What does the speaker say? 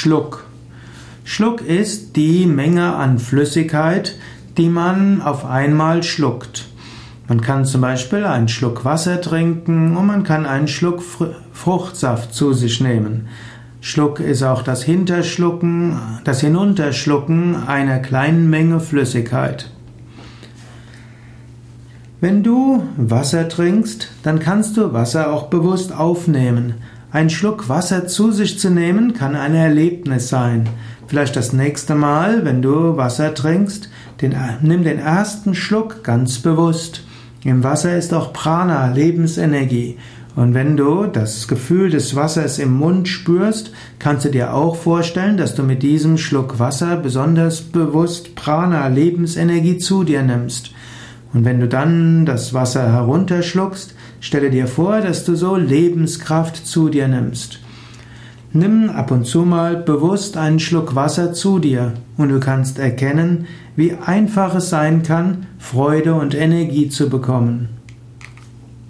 Schluck. Schluck ist die Menge an Flüssigkeit, die man auf einmal schluckt. Man kann zum Beispiel einen Schluck Wasser trinken und man kann einen Schluck Fruchtsaft zu sich nehmen. Schluck ist auch das Hinterschlucken, das Hinunterschlucken einer kleinen Menge Flüssigkeit. Wenn du Wasser trinkst, dann kannst du Wasser auch bewusst aufnehmen. Ein Schluck Wasser zu sich zu nehmen kann ein Erlebnis sein. Vielleicht das nächste Mal, wenn du Wasser trinkst, den, nimm den ersten Schluck ganz bewusst. Im Wasser ist auch Prana, Lebensenergie. Und wenn du das Gefühl des Wassers im Mund spürst, kannst du dir auch vorstellen, dass du mit diesem Schluck Wasser besonders bewusst Prana, Lebensenergie zu dir nimmst. Und wenn du dann das Wasser herunterschluckst, stelle dir vor, dass du so Lebenskraft zu dir nimmst. Nimm ab und zu mal bewusst einen Schluck Wasser zu dir und du kannst erkennen, wie einfach es sein kann, Freude und Energie zu bekommen.